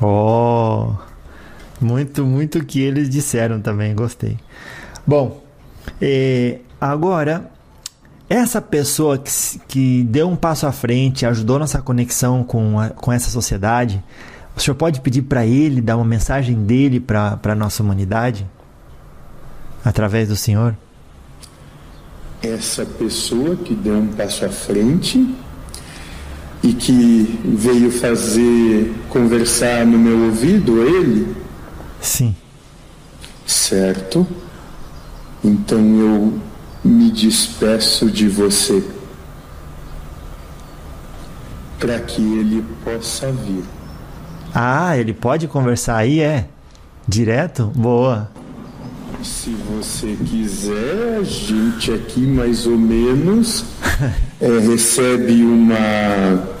Oh, muito, muito que eles disseram também, gostei. Bom, eh, agora, essa pessoa que, que deu um passo à frente, ajudou nossa conexão com, a, com essa sociedade, o senhor pode pedir para ele dar uma mensagem dele para a nossa humanidade? Através do senhor? Essa pessoa que deu um passo à frente e que veio fazer conversar no meu ouvido ele? Sim. Certo. Então eu me despeço de você para que ele possa vir. Ah, ele pode conversar aí, é? Direto? Boa. Se você quiser, a gente aqui mais ou menos é, recebe uma.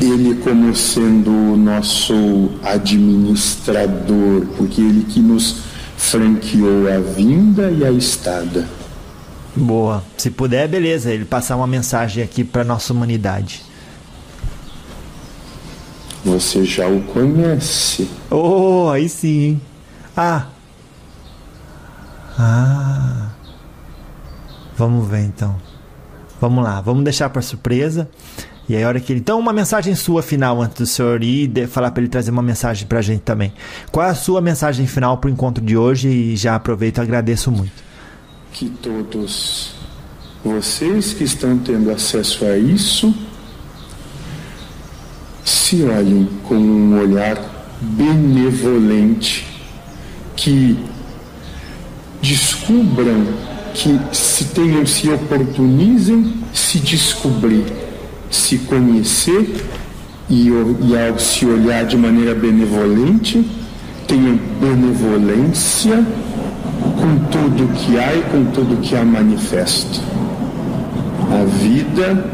Ele como sendo o nosso administrador, porque ele que nos franqueou a vinda e a estada. Boa. Se puder, beleza. Ele passar uma mensagem aqui para nossa humanidade. Você já o conhece. Oh, aí sim. Ah. Ah. Vamos ver então. Vamos lá, vamos deixar para surpresa. E aí, a hora que ele. Então, uma mensagem sua final antes do senhor ir e falar para ele trazer uma mensagem para a gente também. Qual é a sua mensagem final para o encontro de hoje? E já aproveito e agradeço muito. Que todos vocês que estão tendo acesso a isso se olhem com um olhar benevolente, que descubram, que se tenham, se oportunizem se descobrir, se conhecer e, e ao se olhar de maneira benevolente, tenham benevolência com tudo que há e com tudo que há manifesto. A vida